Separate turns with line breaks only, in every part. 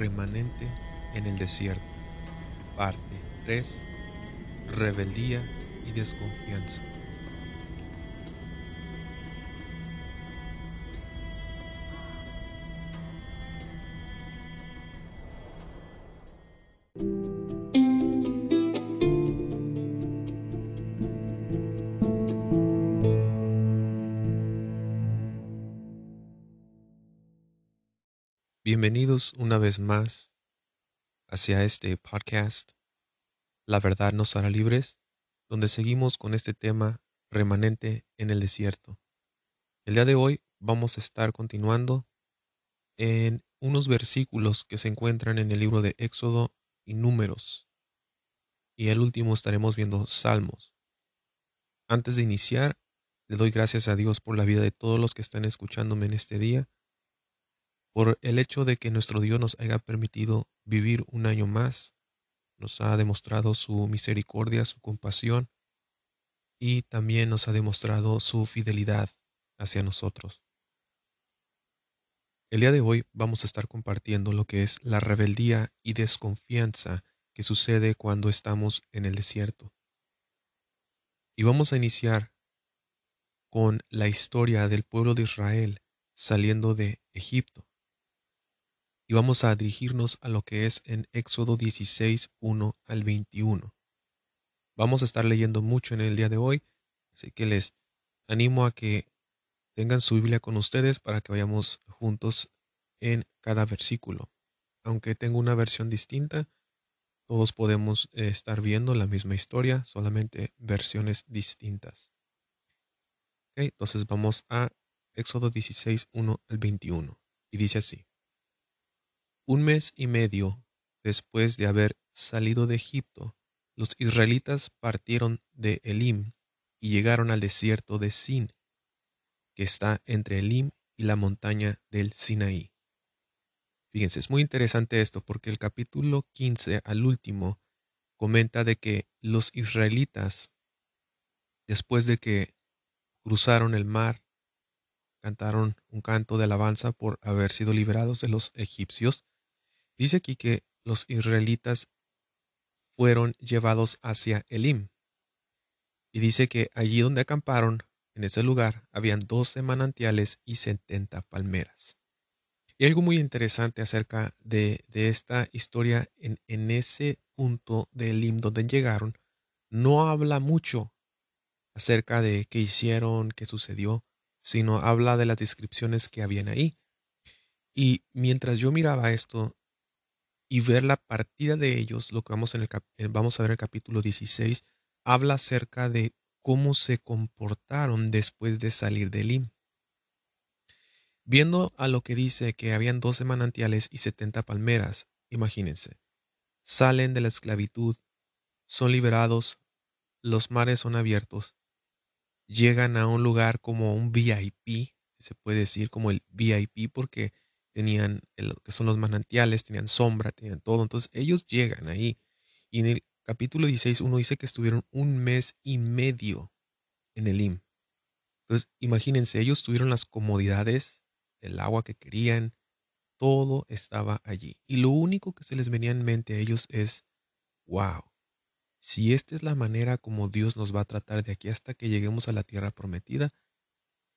remanente en el desierto. Parte 3. Rebeldía y desconfianza. Bienvenidos una vez más hacia este podcast, La verdad nos hará libres, donde seguimos con este tema remanente en el desierto. El día de hoy vamos a estar continuando en unos versículos que se encuentran en el libro de Éxodo y Números. Y el último estaremos viendo Salmos. Antes de iniciar, le doy gracias a Dios por la vida de todos los que están escuchándome en este día por el hecho de que nuestro Dios nos haya permitido vivir un año más, nos ha demostrado su misericordia, su compasión y también nos ha demostrado su fidelidad hacia nosotros. El día de hoy vamos a estar compartiendo lo que es la rebeldía y desconfianza que sucede cuando estamos en el desierto. Y vamos a iniciar con la historia del pueblo de Israel saliendo de Egipto y vamos a dirigirnos a lo que es en Éxodo 16, 1 al 21. Vamos a estar leyendo mucho en el día de hoy, así que les animo a que tengan su Biblia con ustedes para que vayamos juntos en cada versículo. Aunque tengo una versión distinta, todos podemos eh, estar viendo la misma historia, solamente versiones distintas. entonces vamos a Éxodo 16, 1 al 21. Y dice así. Un mes y medio después de haber salido de Egipto, los israelitas partieron de Elim y llegaron al desierto de Sin, que está entre Elim y la montaña del Sinaí. Fíjense, es muy interesante esto porque el capítulo 15 al último comenta de que los israelitas, después de que cruzaron el mar, cantaron un canto de alabanza por haber sido liberados de los egipcios, Dice aquí que los israelitas fueron llevados hacia Elim. Y dice que allí donde acamparon, en ese lugar, habían doce manantiales y setenta palmeras. Y algo muy interesante acerca de, esta historia en, en, ese punto de Elim donde llegaron, no habla mucho acerca de qué hicieron, qué sucedió, sino habla de las descripciones que habían ahí. Y mientras yo miraba esto, y ver la partida de ellos, lo que vamos, en el vamos a ver en el capítulo 16, habla acerca de cómo se comportaron después de salir de Elim. Viendo a lo que dice que habían 12 manantiales y 70 palmeras, imagínense, salen de la esclavitud, son liberados, los mares son abiertos, llegan a un lugar como un VIP, si se puede decir como el VIP, porque tenían lo que son los manantiales, tenían sombra, tenían todo. Entonces ellos llegan ahí. Y en el capítulo 16 uno dice que estuvieron un mes y medio en el IM. Entonces imagínense, ellos tuvieron las comodidades, el agua que querían, todo estaba allí. Y lo único que se les venía en mente a ellos es, wow, si esta es la manera como Dios nos va a tratar de aquí hasta que lleguemos a la tierra prometida,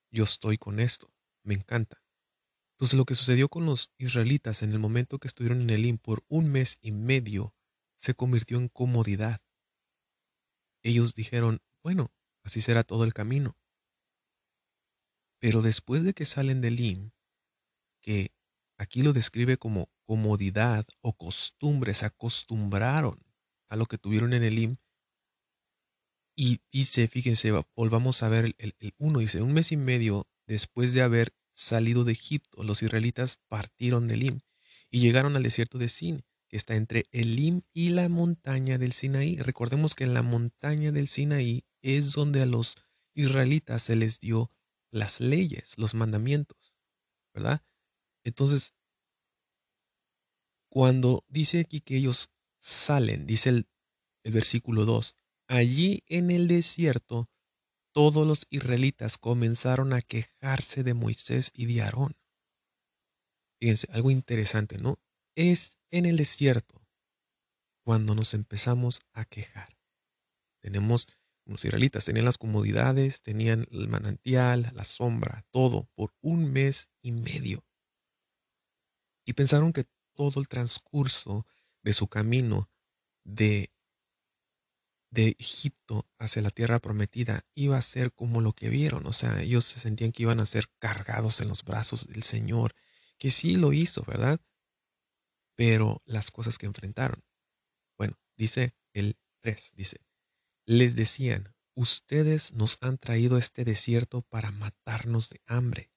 yo estoy con esto, me encanta. Entonces lo que sucedió con los israelitas en el momento que estuvieron en Elim por un mes y medio se convirtió en comodidad. Ellos dijeron, bueno, así será todo el camino. Pero después de que salen de Elim, que aquí lo describe como comodidad o costumbre, se acostumbraron a lo que tuvieron en Elim, y dice, fíjense, volvamos a ver el, el uno, dice, un mes y medio después de haber salido de Egipto, los israelitas partieron de Elim y llegaron al desierto de Sin, que está entre Elim y la montaña del Sinaí. Recordemos que en la montaña del Sinaí es donde a los israelitas se les dio las leyes, los mandamientos, ¿verdad? Entonces, cuando dice aquí que ellos salen, dice el, el versículo 2, allí en el desierto todos los israelitas comenzaron a quejarse de Moisés y de Aarón. Fíjense, algo interesante, ¿no? es en el desierto cuando nos empezamos a quejar. Tenemos, los israelitas tenían las comodidades, tenían el manantial, la sombra, todo por un mes y medio. Y pensaron que todo el transcurso de su camino de, de Egipto hacia la tierra prometida iba a ser como lo que vieron. O sea, ellos se sentían que iban a ser cargados en los brazos del Señor, que sí lo hizo, ¿verdad? Pero las cosas que enfrentaron. Bueno, dice el 3, dice, les decían, ustedes nos han traído este desierto para matarnos de hambre.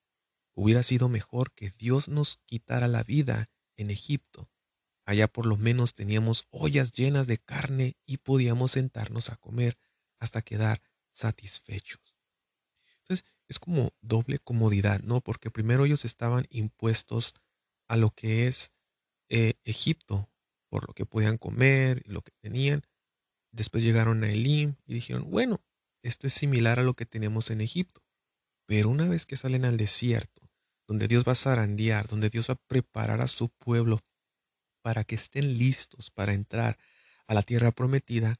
Hubiera sido mejor que Dios nos quitara la vida en Egipto. Allá por lo menos teníamos ollas llenas de carne y podíamos sentarnos a comer hasta quedar satisfechos. Entonces, es como doble comodidad, ¿no? Porque primero ellos estaban impuestos a lo que es eh, Egipto, por lo que podían comer, lo que tenían. Después llegaron a Elim y dijeron, bueno, esto es similar a lo que tenemos en Egipto. Pero una vez que salen al desierto, donde Dios va a zarandear, donde Dios va a preparar a su pueblo para que estén listos para entrar a la tierra prometida,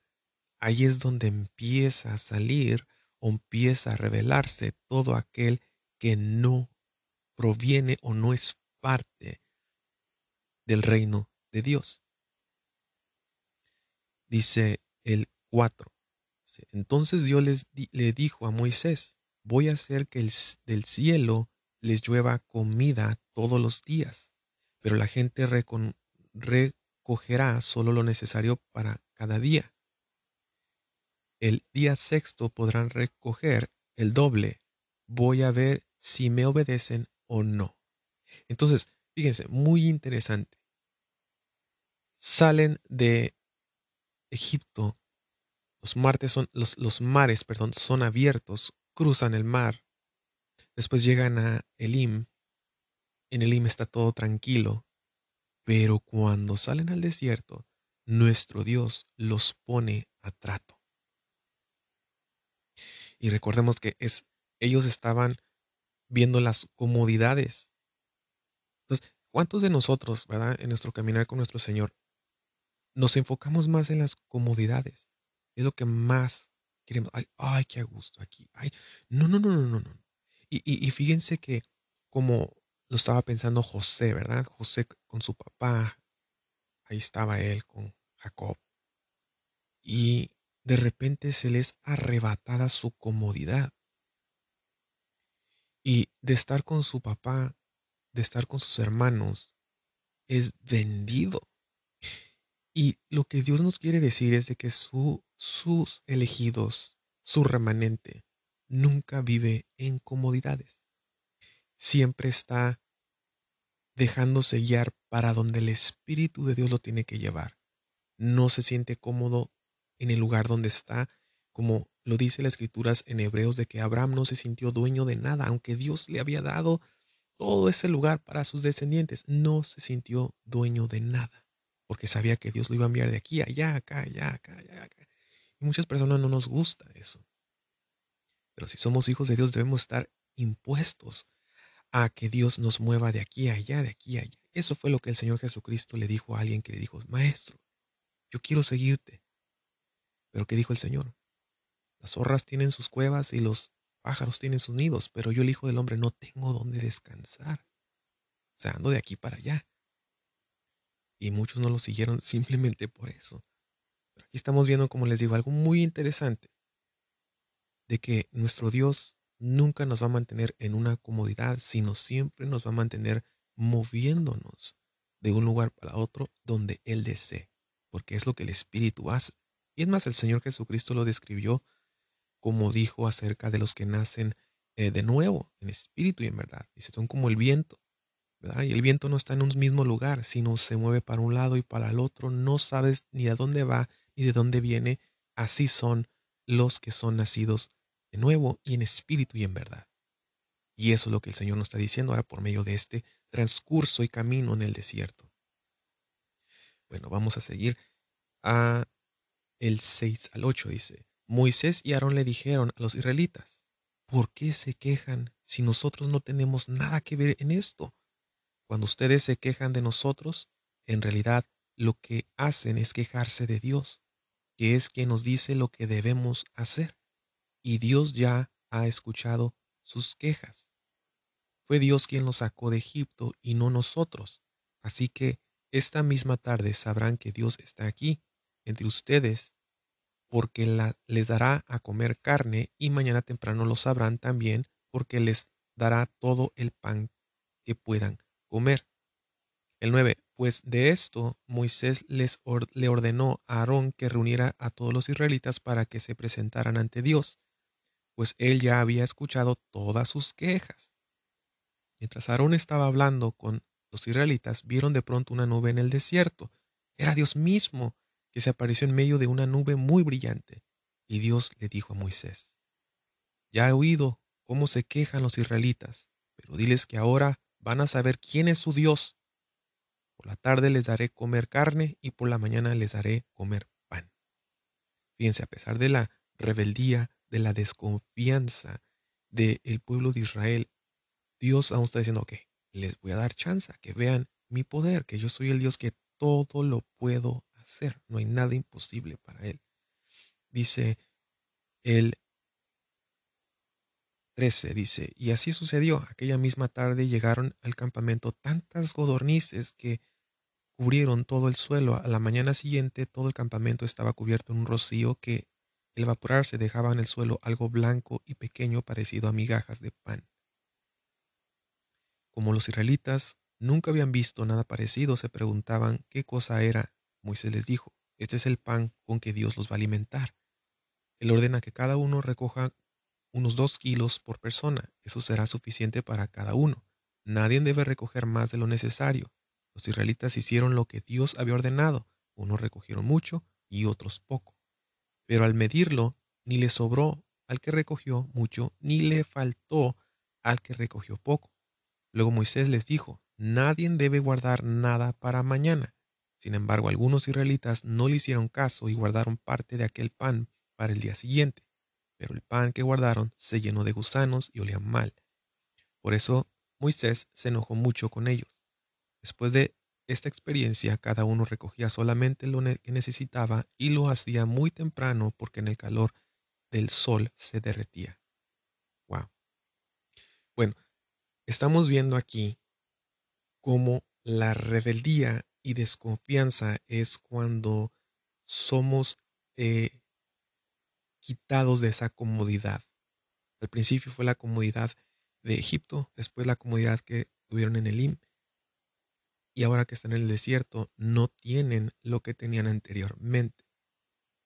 ahí es donde empieza a salir o empieza a revelarse todo aquel que no proviene o no es parte del reino de Dios. Dice el 4. Entonces Dios le dijo a Moisés, voy a hacer que el, del cielo les llueva comida todos los días, pero la gente recon, recogerá solo lo necesario para cada día. El día sexto podrán recoger el doble. Voy a ver si me obedecen o no. Entonces, fíjense, muy interesante. Salen de Egipto, los, martes son, los, mares perdón, son abiertos, cruzan el mar, después llegan a Elim, en Elim está todo tranquilo, pero cuando salen al desierto, nuestro Dios los pone a trato. Y recordemos que es, ellos estaban viendo las comodidades. Entonces, ¿cuántos de nosotros, verdad, en nuestro caminar con nuestro Señor, nos enfocamos más en las comodidades? Es lo que más queremos. Ay, ay qué gusto aquí. Ay, no, no, no, no, no, no. Y, y, y fíjense que como lo estaba pensando José, ¿verdad? José con su papá, ahí estaba él con Jacob. Y de repente se les arrebatada su comodidad. Y de estar con su papá, de estar con sus hermanos, es vendido. Y lo que Dios nos quiere decir es de que su, sus elegidos, su remanente, nunca vive en comodidades siempre está dejándose guiar para donde el Espíritu de Dios lo tiene que llevar. No se siente cómodo en el lugar donde está, como lo dice las escrituras en Hebreos de que Abraham no se sintió dueño de nada, aunque Dios le había dado todo ese lugar para sus descendientes, no se sintió dueño de nada, porque sabía que Dios lo iba a enviar de aquí allá, acá, allá, acá, allá, acá. Y muchas personas no nos gusta eso. Pero si somos hijos de Dios debemos estar impuestos a que Dios nos mueva de aquí a allá, de aquí a allá. Eso fue lo que el Señor Jesucristo le dijo a alguien que le dijo, Maestro, yo quiero seguirte. Pero ¿qué dijo el Señor? Las zorras tienen sus cuevas y los pájaros tienen sus nidos, pero yo el Hijo del Hombre no tengo dónde descansar. O sea, ando de aquí para allá. Y muchos no lo siguieron simplemente por eso. Pero aquí estamos viendo, como les digo, algo muy interesante, de que nuestro Dios nunca nos va a mantener en una comodidad, sino siempre nos va a mantener moviéndonos de un lugar para otro donde Él desee, porque es lo que el Espíritu hace. Y es más, el Señor Jesucristo lo describió como dijo acerca de los que nacen eh, de nuevo, en espíritu y en verdad. Dice, son como el viento, ¿verdad? Y el viento no está en un mismo lugar, sino se mueve para un lado y para el otro. No sabes ni a dónde va ni de dónde viene. Así son los que son nacidos nuevo y en espíritu y en verdad. Y eso es lo que el Señor nos está diciendo ahora por medio de este transcurso y camino en el desierto. Bueno, vamos a seguir a el 6 al 8 dice, Moisés y Aarón le dijeron a los israelitas, ¿por qué se quejan si nosotros no tenemos nada que ver en esto? Cuando ustedes se quejan de nosotros, en realidad lo que hacen es quejarse de Dios, que es quien nos dice lo que debemos hacer. Y Dios ya ha escuchado sus quejas. Fue Dios quien los sacó de Egipto y no nosotros. Así que esta misma tarde sabrán que Dios está aquí entre ustedes, porque les dará a comer carne y mañana temprano lo sabrán también, porque les dará todo el pan que puedan comer. El 9. Pues de esto Moisés les le ordenó a Aarón que reuniera a todos los israelitas para que se presentaran ante Dios, pues él ya había escuchado todas sus quejas. Mientras Aarón estaba hablando con los israelitas, vieron de pronto una nube en el desierto. Era Dios mismo que se apareció en medio de una nube muy brillante. Y Dios le dijo a Moisés, Ya he oído cómo se quejan los israelitas, pero diles que ahora van a saber quién es su Dios. Por la tarde les daré comer carne y por la mañana les daré comer pan. Fíjense, a pesar de la rebeldía, de la desconfianza del pueblo de Israel, Dios aún está diciendo, ok, les voy a dar chance, que vean mi poder, que yo soy el Dios que todo lo puedo hacer, no hay nada imposible para Él. Dice el 13, dice, y así sucedió, aquella misma tarde llegaron al campamento tantas godornices que cubrieron todo el suelo. A la mañana siguiente todo el campamento estaba cubierto en un rocío que el evaporarse dejaba en el suelo algo blanco y pequeño parecido a migajas de pan. Como los israelitas nunca habían visto nada parecido, se preguntaban qué cosa era. Moisés les dijo, este es el pan con que Dios los va a alimentar. Él ordena que cada uno recoja unos dos kilos por persona. Eso será suficiente para cada uno. Nadie debe recoger más de lo necesario. Los israelitas hicieron lo que Dios había ordenado. Unos recogieron mucho y otros poco. Pero al medirlo, ni le sobró al que recogió mucho, ni le faltó al que recogió poco. Luego Moisés les dijo, nadie debe guardar nada para mañana. Sin embargo, algunos israelitas no le hicieron caso y guardaron parte de aquel pan para el día siguiente. Pero el pan que guardaron se llenó de gusanos y olía mal. Por eso Moisés se enojó mucho con ellos. Después de esta experiencia, cada uno recogía solamente lo que necesitaba y lo hacía muy temprano porque en el calor del sol se derretía. Wow. Bueno, estamos viendo aquí cómo la rebeldía y desconfianza es cuando somos eh, quitados de esa comodidad. Al principio fue la comodidad de Egipto, después la comodidad que tuvieron en Elim y ahora que están en el desierto no tienen lo que tenían anteriormente.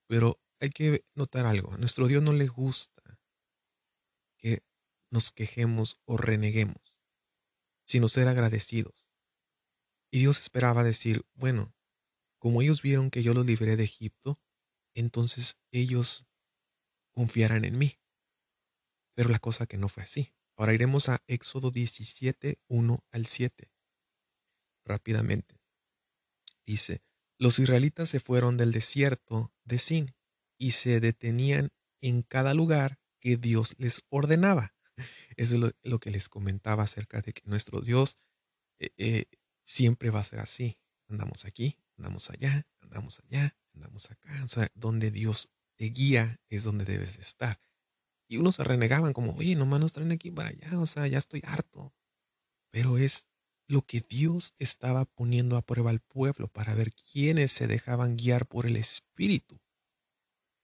Pero hay que notar algo, a nuestro Dios no le gusta que nos quejemos o reneguemos, sino ser agradecidos. Y Dios esperaba decir, bueno, como ellos vieron que yo los libré de Egipto, entonces ellos confiarán en mí. Pero la cosa que no fue así. Ahora iremos a Éxodo 17, 1 al 7 rápidamente. Dice, los israelitas se fueron del desierto de Sin y se detenían en cada lugar que Dios les ordenaba. Eso es lo, que les comentaba acerca de que nuestro Dios eh, eh, siempre va a ser así. Andamos aquí, andamos allá, andamos allá, andamos acá. O sea, donde Dios te guía es donde debes de estar. Y unos se renegaban como, oye, nomás nos traen aquí para allá, o sea, ya estoy harto. Pero es lo que Dios estaba poniendo a prueba al pueblo para ver quiénes se dejaban guiar por el Espíritu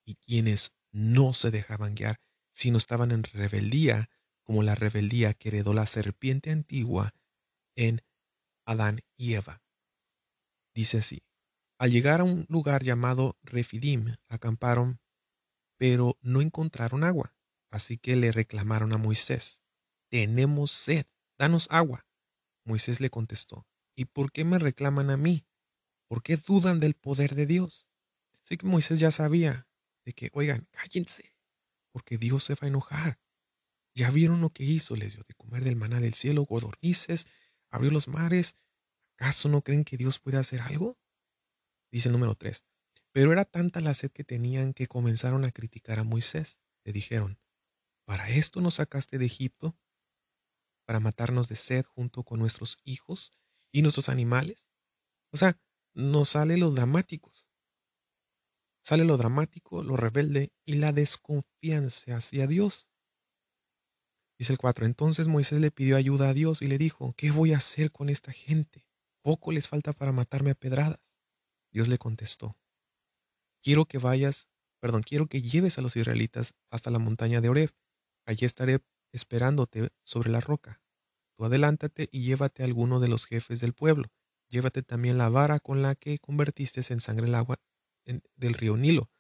y quiénes no se dejaban guiar, sino estaban en rebeldía, como la rebeldía que heredó la serpiente antigua en Adán y Eva. Dice así, al llegar a un lugar llamado Refidim, acamparon, pero no encontraron agua, así que le reclamaron a Moisés, tenemos sed, danos agua. Moisés le contestó, ¿y por qué me reclaman a mí? ¿Por qué dudan del poder de Dios? Sé que Moisés ya sabía de que, oigan, cállense, porque Dios se va a enojar. Ya vieron lo que hizo, les dio de comer del maná del cielo, godornices, abrió los mares. ¿Acaso no creen que Dios puede hacer algo? Dice el número 3. Pero era tanta la sed que tenían que comenzaron a criticar a Moisés. Le dijeron, ¿para esto nos sacaste de Egipto? Para matarnos de sed junto con nuestros hijos y nuestros animales? O sea, nos sale los dramáticos. Sale lo dramático, lo rebelde y la desconfianza hacia Dios. Dice el 4. Entonces Moisés le pidió ayuda a Dios y le dijo, ¿qué voy a hacer con esta gente? Poco les falta para matarme a pedradas. Dios le contestó, quiero que vayas, perdón, quiero que lleves a los israelitas hasta la montaña de Oreb. Allí estaré esperándote sobre la roca. Tú adelántate y llévate a alguno de los jefes del pueblo. Llévate también la vara con la que convertiste en sangre el agua del río Nilo.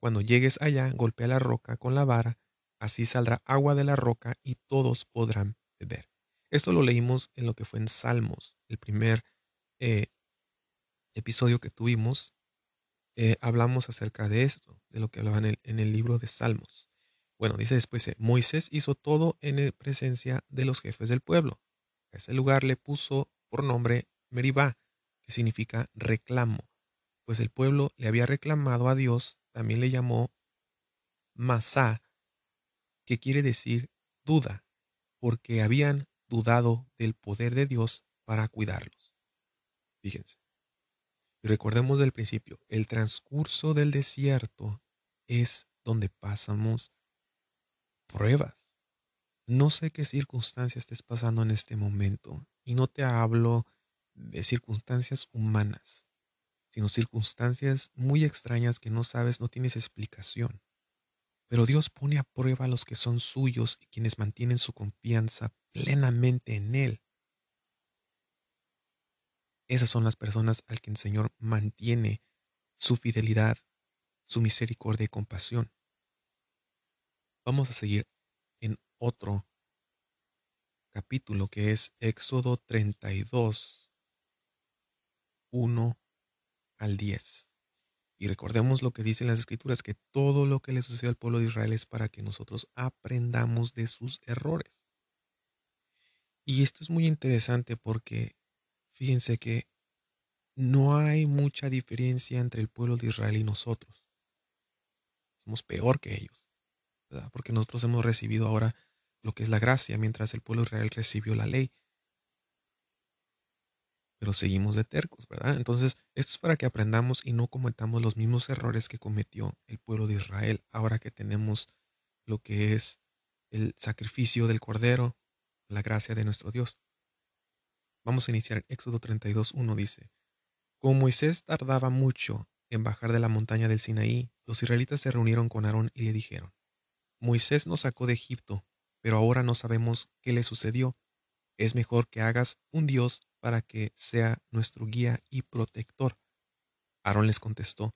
Cuando llegues allá, golpea la roca con la vara, así saldrá agua de la roca y todos podrán beber. Esto lo leímos en lo que fue en Salmos, el primer eh, episodio que tuvimos. Eh, hablamos acerca de esto, de lo que hablaba en el, en el libro de Salmos. Bueno, dice después, eh, Moisés hizo todo en presencia de los jefes del pueblo. A ese lugar le puso por nombre Meribá, que significa reclamo, pues el pueblo le había reclamado a Dios, también le llamó Masá, que quiere decir duda, porque habían dudado del poder de Dios para cuidarlos. Fíjense. Y recordemos del principio, el transcurso del desierto es donde pasamos pruebas. No sé qué circunstancias estés pasando en este momento y no te hablo de circunstancias humanas, sino circunstancias muy extrañas que no sabes, no tienes explicación. Pero Dios pone a prueba a los que son suyos y quienes mantienen su confianza plenamente en Él. Esas son las personas al que el Señor mantiene su fidelidad, su misericordia y compasión. Vamos a seguir en otro capítulo que es Éxodo 32, 1 al 10. Y recordemos lo que dicen las escrituras, que todo lo que le sucede al pueblo de Israel es para que nosotros aprendamos de sus errores. Y esto es muy interesante porque fíjense que no hay mucha diferencia entre el pueblo de Israel y nosotros. Somos peor que ellos porque nosotros hemos recibido ahora lo que es la gracia, mientras el pueblo Israel recibió la ley. Pero seguimos de tercos, ¿verdad? Entonces, esto es para que aprendamos y no cometamos los mismos errores que cometió el pueblo de Israel, ahora que tenemos lo que es el sacrificio del Cordero, la gracia de nuestro Dios. Vamos a iniciar. Éxodo 32, 1 dice, Como Moisés tardaba mucho en bajar de la montaña del Sinaí, los israelitas se reunieron con Aarón y le dijeron, Moisés nos sacó de Egipto, pero ahora no sabemos qué le sucedió. Es mejor que hagas un Dios para que sea nuestro guía y protector. Aarón les contestó,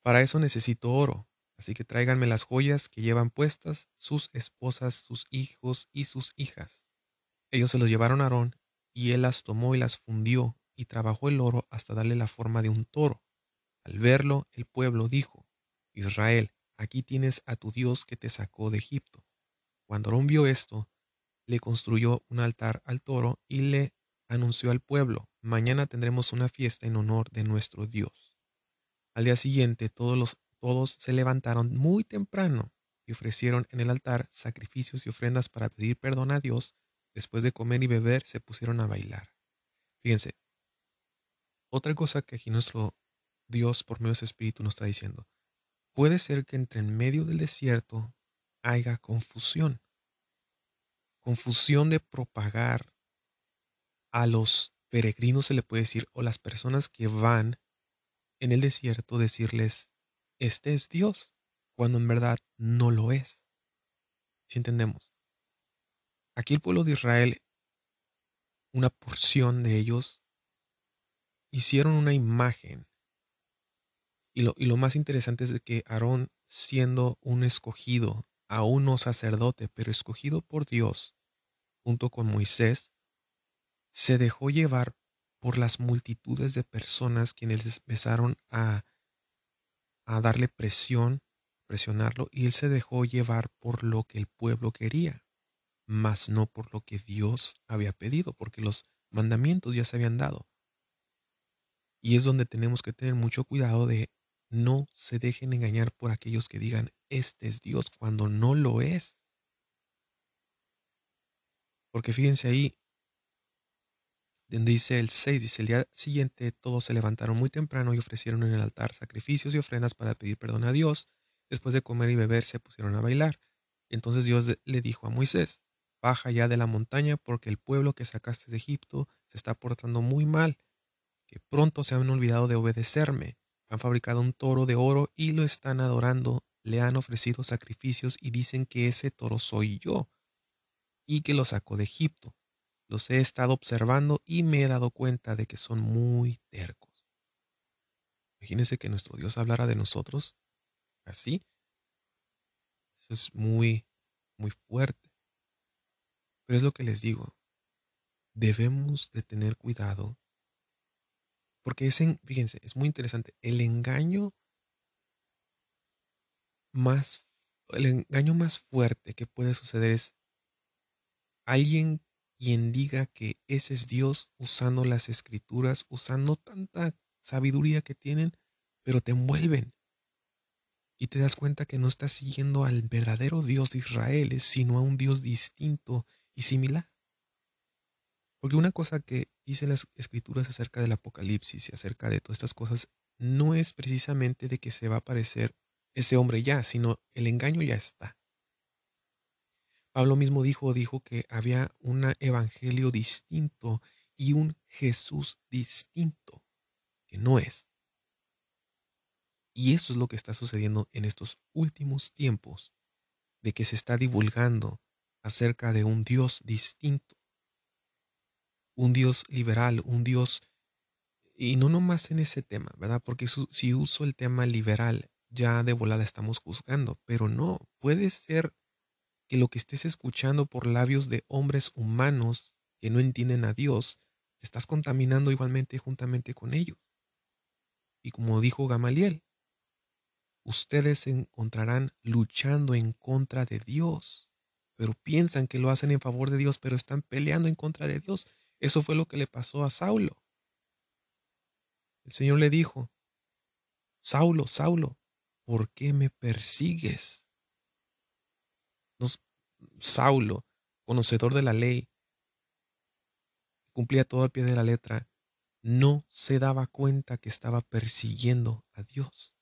Para eso necesito oro, así que tráiganme las joyas que llevan puestas sus esposas, sus hijos y sus hijas. Ellos se los llevaron a Aarón, y él las tomó y las fundió, y trabajó el oro hasta darle la forma de un toro. Al verlo, el pueblo dijo, Israel, aquí tienes a tu Dios que te sacó de Egipto. Cuando Aarón vio esto, le construyó un altar al toro y le anunció al pueblo, mañana tendremos una fiesta en honor de nuestro Dios. Al día siguiente todos, los, todos se levantaron muy temprano y ofrecieron en el altar sacrificios y ofrendas para pedir perdón a Dios. Después de comer y beber, se pusieron a bailar. Fíjense, otra cosa que aquí nuestro Dios por medio de su Espíritu nos está diciendo. Puede ser que entre en medio del desierto haya confusión. Confusión de propagar a los peregrinos, se le puede decir, o las personas que van en el desierto, decirles, este es Dios, cuando en verdad no lo es. Si entendemos. Aquí el pueblo de Israel, una porción de ellos, hicieron una imagen y lo, y lo más interesante es que Aarón, siendo un escogido, aún no sacerdote, pero escogido por Dios, junto con Moisés, se dejó llevar por las multitudes de personas quienes empezaron a, a darle presión, presionarlo, y él se dejó llevar por lo que el pueblo quería, mas no por lo que Dios había pedido, porque los mandamientos ya se habían dado. Y es donde tenemos que tener mucho cuidado de no se dejen engañar por aquellos que digan, este es Dios, cuando no lo es. Porque fíjense ahí, dice el 6, dice, el día siguiente todos se levantaron muy temprano y ofrecieron en el altar sacrificios y ofrendas para pedir perdón a Dios. Después de comer y beber se pusieron a bailar. Entonces Dios le dijo a Moisés, baja ya de la montaña porque el pueblo que sacaste de Egipto se está portando muy mal, que pronto se han olvidado de obedecerme. Han fabricado un toro de oro y lo están adorando, le han ofrecido sacrificios y dicen que ese toro soy yo y que lo sacó de Egipto. Los he estado observando y me he dado cuenta de que son muy tercos. Imagínense que nuestro Dios hablara de nosotros así. Eso es muy, muy fuerte. Pero es lo que les digo. Debemos de tener cuidado. Porque es, fíjense, es muy interesante. El engaño más, el engaño más fuerte que puede suceder es alguien quien diga que ese es Dios usando las escrituras, usando tanta sabiduría que tienen, pero te envuelven. Y te das cuenta que no estás siguiendo al verdadero Dios de Israel, sino a un Dios distinto y similar. Porque una cosa que dicen las escrituras acerca del Apocalipsis y acerca de todas estas cosas no es precisamente de que se va a aparecer ese hombre ya, sino el engaño ya está. Pablo mismo dijo, dijo que había un evangelio distinto y un Jesús distinto, que no es. Y eso es lo que está sucediendo en estos últimos tiempos, de que se está divulgando acerca de un Dios distinto, un Dios liberal, un Dios, y no nomás en ese tema, ¿verdad? Porque si uso el tema liberal, ya de volada estamos juzgando, pero no, puede ser que lo que estés escuchando por labios de hombres humanos que no entienden a Dios, estás contaminando igualmente juntamente con ellos. Y como dijo Gamaliel, ustedes se encontrarán luchando en contra de Dios, pero piensan que lo hacen en favor de Dios, pero están peleando en contra de Dios. Eso fue lo que le pasó a Saulo. El Señor le dijo, Saulo, Saulo, ¿por qué me persigues? Saulo, conocedor de la ley, cumplía todo al pie de la letra, no se daba cuenta que estaba persiguiendo a Dios.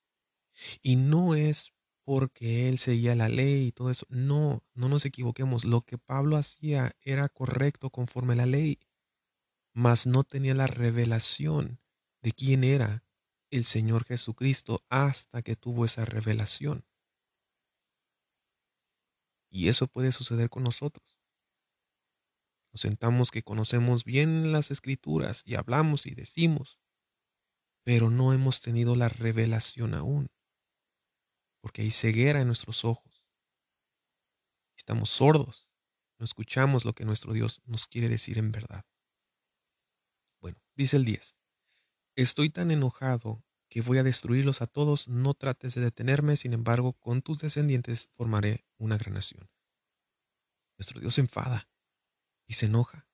Y no es porque él seguía la ley y todo eso. No, no nos equivoquemos. Lo que Pablo hacía era correcto conforme a la ley, mas no tenía la revelación de quién era el Señor Jesucristo hasta que tuvo esa revelación. Y eso puede suceder con nosotros. Nos sentamos que conocemos bien las escrituras y hablamos y decimos, pero no hemos tenido la revelación aún, porque hay ceguera en nuestros ojos. Estamos sordos, no escuchamos lo que nuestro Dios nos quiere decir en verdad. Bueno, dice el 10, estoy tan enojado que voy a destruirlos a todos, no trates de detenerme, sin embargo, con tus descendientes formaré una gran nación. Nuestro Dios se enfada y se enoja,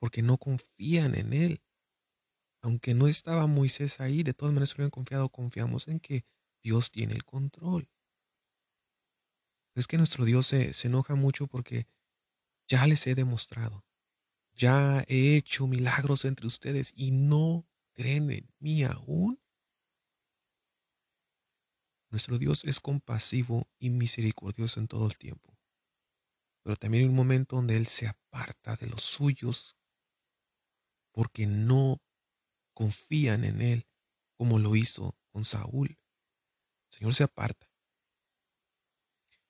porque no confían en Él. Aunque no estaba Moisés ahí, de todas maneras hubieran confiado, confiamos en que Dios tiene el control. Es que nuestro Dios se, se enoja mucho porque ya les he demostrado, ya he hecho milagros entre ustedes y no creen en mí aún. Nuestro Dios es compasivo y misericordioso en todo el tiempo. Pero también hay un momento donde Él se aparta de los suyos porque no confían en Él como lo hizo con Saúl. Señor se aparta.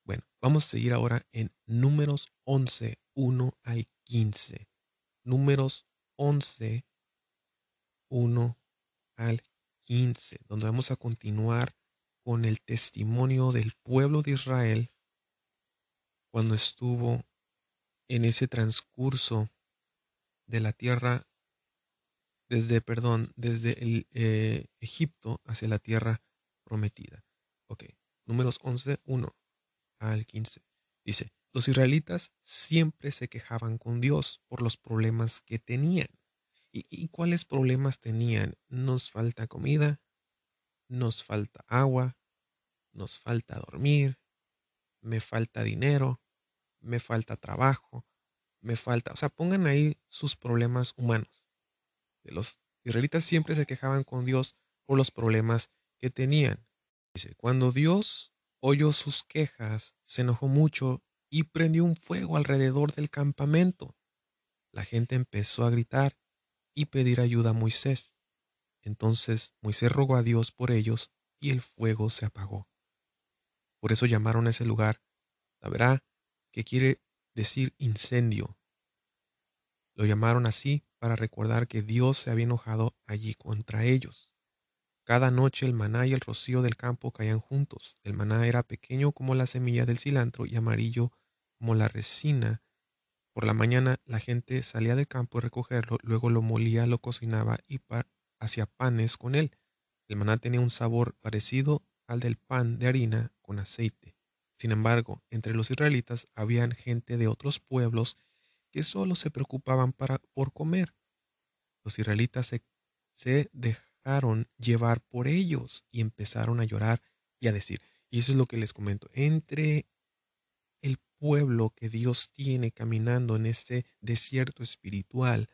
Bueno, vamos a seguir ahora en números 11, 1 al 15. Números 11, 1 al 15, donde vamos a continuar con el testimonio del pueblo de Israel cuando estuvo en ese transcurso de la tierra desde, perdón, desde el eh, Egipto hacia la tierra prometida. Ok, números 11, 1 al 15. Dice, los israelitas siempre se quejaban con Dios por los problemas que tenían. y cuáles problemas tenían? Nos falta comida, nos falta agua, nos falta dormir, me falta dinero, me falta trabajo, me falta. O sea, pongan ahí sus problemas humanos. Los israelitas siempre se quejaban con Dios por los problemas que tenían. Dice, cuando Dios oyó sus quejas, se enojó mucho y prendió un fuego alrededor del campamento. La gente empezó a gritar y pedir ayuda a Moisés. Entonces Moisés rogó a Dios por ellos y el fuego se apagó. Por eso llamaron a ese lugar, la verdad, que quiere decir incendio. Lo llamaron así para recordar que Dios se había enojado allí contra ellos. Cada noche el maná y el rocío del campo caían juntos. El maná era pequeño como la semilla del cilantro y amarillo como la resina. Por la mañana la gente salía del campo a recogerlo, luego lo molía, lo cocinaba y hacía panes con él. El maná tenía un sabor parecido al del pan de harina con aceite. Sin embargo, entre los israelitas habían gente de otros pueblos que solo se preocupaban para, por comer. Los israelitas se, se dejaron llevar por ellos y empezaron a llorar y a decir, y eso es lo que les comento, entre el pueblo que Dios tiene caminando en este desierto espiritual,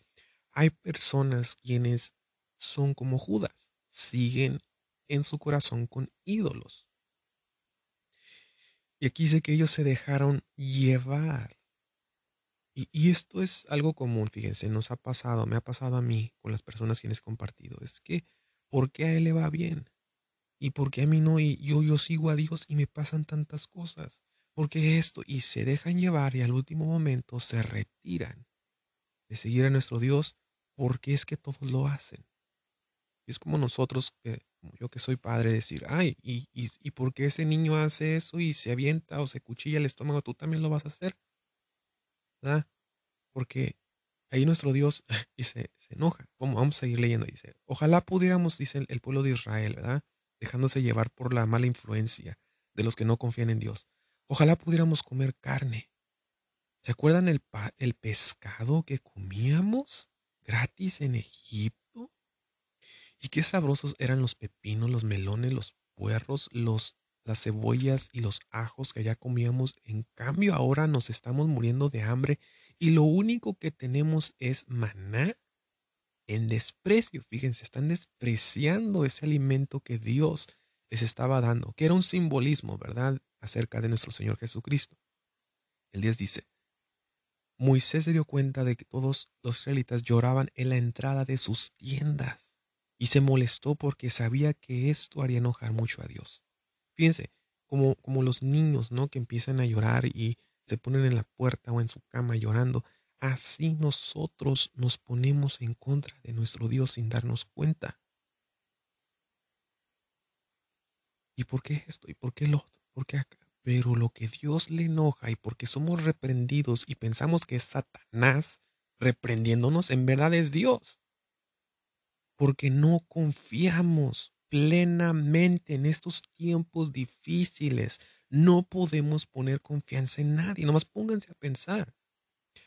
hay personas quienes son como Judas, siguen en su corazón con ídolos. Y aquí dice que ellos se dejaron llevar. Y, esto es algo común, fíjense, nos ha pasado, me ha pasado a mí con las personas quienes he compartido. Es que, ¿por qué a él le va bien? ¿Y por qué a mí no? Y yo, yo sigo a Dios y me pasan tantas cosas. Porque esto, y se dejan llevar y al último momento se retiran de seguir a nuestro Dios porque es que todos lo hacen. Y es como nosotros, como yo que soy padre, decir, ay, y, y, y por qué ese niño hace eso y se avienta o se cuchilla el estómago, tú también lo vas a hacer. ¿verdad? Porque ahí nuestro Dios se, enoja. Vamos a seguir leyendo. Dice, ojalá pudiéramos, dice el, pueblo de Israel, ¿verdad? Dejándose llevar por la mala influencia de los que no confían en Dios. Ojalá pudiéramos comer carne. ¿Se acuerdan el, pescado que comíamos gratis en Egipto? Y qué sabrosos eran los pepinos, los melones, los puerros, las cebollas y los ajos que ya comíamos. En cambio, ahora nos estamos muriendo de hambre y lo único que tenemos es maná en desprecio. Fíjense, están despreciando ese alimento que Dios les estaba dando, que era un simbolismo, ¿verdad?, acerca de nuestro Señor Jesucristo. El 10 dice, Moisés se dio cuenta de que todos los israelitas lloraban en la entrada de sus tiendas y se molestó porque sabía que esto haría enojar mucho a Dios. Fíjense, como, como los niños, ¿no? Que empiezan a llorar y se ponen en la puerta o en su cama llorando. Así nosotros nos ponemos en contra de nuestro Dios sin darnos cuenta. ¿Y por qué esto? ¿Y por qué lo otro? ¿Por qué acá? Pero lo que Dios le enoja y porque somos reprendidos y pensamos que es Satanás reprendiéndonos, en verdad es Dios. Porque no confiamos plenamente en estos tiempos difíciles. No podemos poner confianza en nadie. Nomás pónganse a pensar.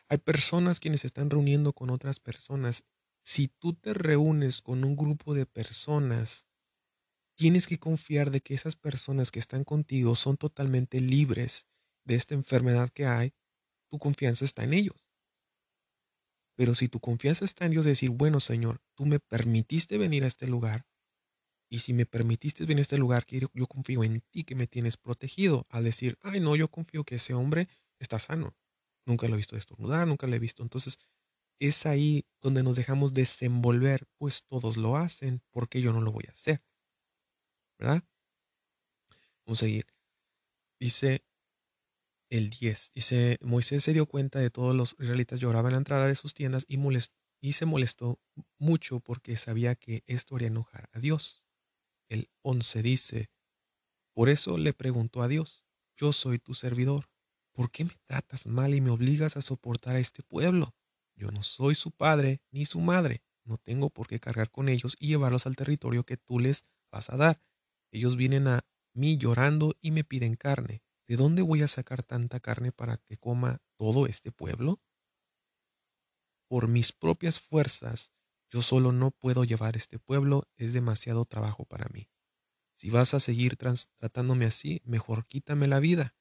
Hay personas quienes se están reuniendo con otras personas. Si tú te reúnes con un grupo de personas, tienes que confiar de que esas personas que están contigo son totalmente libres de esta enfermedad que hay. Tu confianza está en ellos. Pero si tu confianza está en Dios, decir, bueno Señor, tú me permitiste venir a este lugar, y si me permitiste venir a este lugar, yo confío en ti que me tienes protegido, al decir, ay, no, yo confío que ese hombre está sano. Nunca lo he visto estornudar, nunca lo he visto. Entonces, es ahí donde nos dejamos desenvolver, pues todos lo hacen, porque yo no lo voy a hacer? ¿Verdad? Vamos a seguir. Dice el 10. Dice, Moisés se dio cuenta de todos los israelitas lloraban en la entrada de sus tiendas y, y se molestó mucho porque sabía que esto haría enojar a Dios. El 11 dice, por eso le preguntó a Dios, yo soy tu servidor, ¿por qué me tratas mal y me obligas a soportar a este pueblo? Yo no soy su padre ni su madre, no tengo por qué cargar con ellos y llevarlos al territorio que tú les vas a dar. Ellos vienen a mí llorando y me piden carne. ¿De dónde voy a sacar tanta carne para que coma todo este pueblo? Por mis propias fuerzas yo solo no puedo llevar este pueblo, es demasiado trabajo para mí. Si vas a seguir tratándome así, mejor quítame la vida.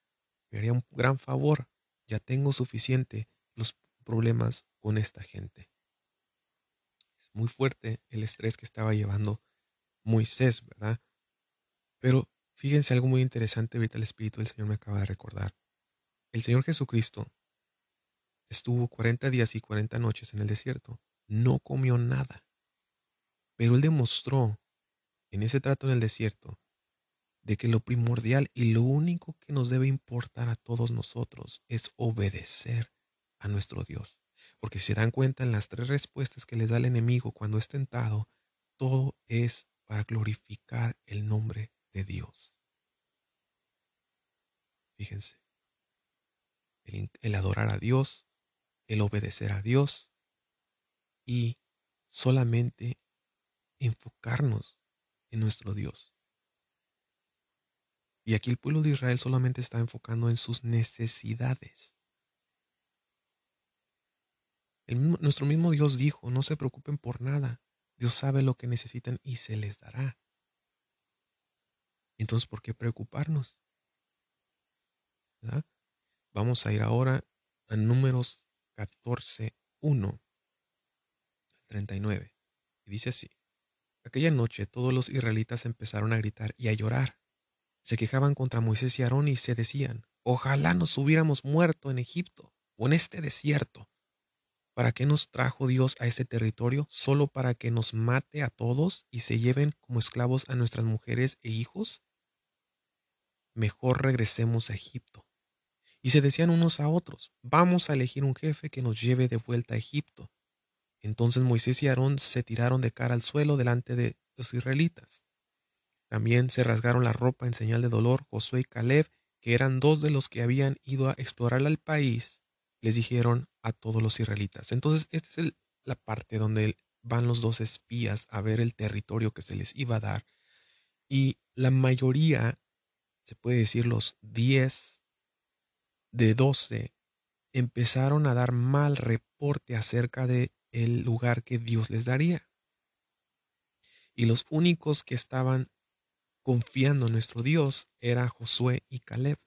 Me haría un gran favor. Ya tengo suficiente. Los problemas con esta gente. Es muy fuerte el estrés que estaba llevando Moisés, ¿verdad? Pero fíjense algo muy interesante, ahorita el Espíritu del Señor me acaba de recordar. El Señor Jesucristo estuvo 40 días y 40 noches en el desierto. No comió nada. Pero Él demostró en ese trato en el desierto de que lo primordial y lo único que nos debe importar a todos nosotros es obedecer a nuestro Dios. Porque si se dan cuenta en las tres respuestas que les da el enemigo cuando es tentado, todo es para glorificar el nombre de Dios. Fíjense, el, el adorar a Dios, el obedecer a Dios y solamente enfocarnos en nuestro Dios. Y aquí el pueblo de Israel solamente está enfocando en sus necesidades. nuestro mismo Dios dijo, no se preocupen por nada. Dios sabe lo que necesitan y se les dará. Entonces, ¿por qué preocuparnos? Vamos a ir ahora a números 14, 1 39. Y dice así. Aquella noche todos los israelitas empezaron a gritar y a llorar se quejaban contra Moisés y Aarón y se decían, ojalá nos hubiéramos muerto en Egipto o en este desierto. ¿Para qué nos trajo Dios a este territorio? ¿Solo para que nos mate a todos y se lleven como esclavos a nuestras mujeres e hijos? Mejor regresemos a Egipto. Y se decían unos a otros, vamos a elegir un jefe que nos lleve de vuelta a Egipto. Entonces Moisés y Aarón se tiraron de cara al suelo delante de los israelitas. También se rasgaron la ropa en señal de dolor Josué y Caleb, que eran dos de los que habían ido a explorar al país, les dijeron a todos los israelitas. Entonces, esta es la parte donde van los dos espías a ver el territorio que se les iba a dar. Y la mayoría, se puede decir los diez de doce, empezaron a dar mal reporte acerca de el lugar que Dios les daría. Y los únicos que estaban confiando en nuestro Dios era Josué y Caleb.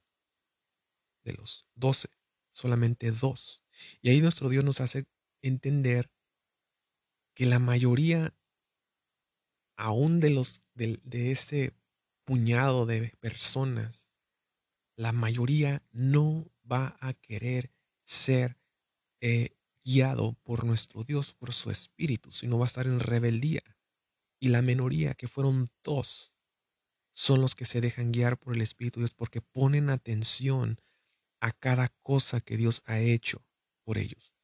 De los doce, solamente dos. Y ahí nuestro Dios nos hace entender que la mayoría, aún de los de, ese puñado de personas, la mayoría no va a querer ser eh, guiado por nuestro Dios, por su espíritu, sino va a estar en rebeldía. Y la minoría, que fueron dos, son los que se dejan guiar por el Espíritu de Dios porque ponen atención a cada cosa que Dios ha hecho por ellos.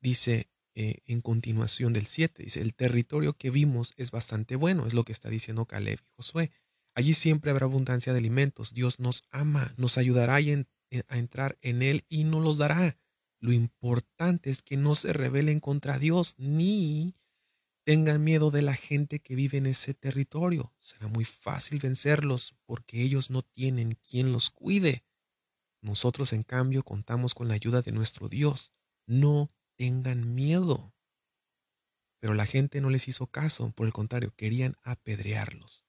Dice eh, en continuación del 7, dice, el territorio que vimos es bastante bueno, es lo que está diciendo Caleb y Josué. Allí siempre habrá abundancia de alimentos. Dios nos ama, nos ayudará a entrar en él y nos los dará. Lo importante es que no se rebelen contra Dios ni tengan miedo de la gente que vive en ese territorio. Será muy fácil vencerlos porque ellos no tienen quien los cuide. Nosotros, en cambio, contamos con la ayuda de nuestro Dios. No tengan miedo. Pero la gente no les hizo caso, por el contrario, querían apedrearlos.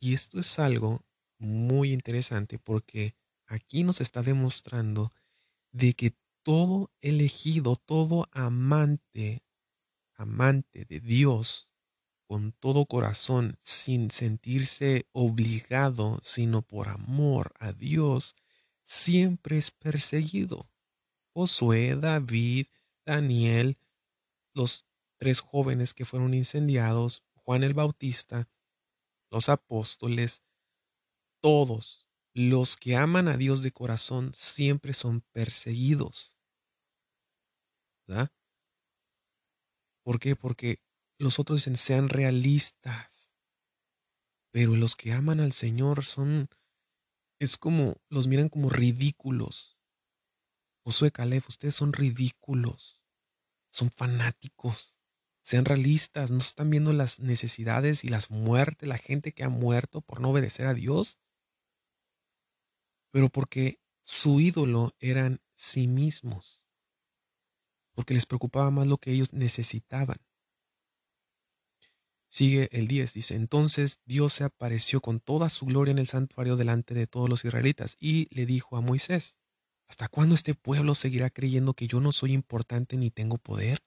Y esto es algo muy interesante porque aquí nos está demostrando de que todo elegido, todo amante amante de Dios con todo corazón, sin sentirse obligado, sino por amor a Dios, siempre es perseguido. Josué, David, Daniel, los tres jóvenes que fueron incendiados, Juan el Bautista, los apóstoles, todos los que aman a Dios de corazón siempre son perseguidos. ¿Verdad? ¿Por qué? Porque los otros dicen, sean realistas. Pero los que aman al Señor son, es como, los miran como ridículos. Josué Caleb, ustedes son ridículos. Son fanáticos. Sean realistas, no están viendo las necesidades y las muertes, la gente que ha muerto por no obedecer a Dios. Pero porque su ídolo eran sí mismos porque les preocupaba más lo que ellos necesitaban. Sigue el 10, dice, entonces Dios se apareció con toda su gloria en el santuario delante de todos los israelitas y le dijo a Moisés, ¿Hasta cuándo este pueblo seguirá creyendo que yo no soy importante ni tengo poder?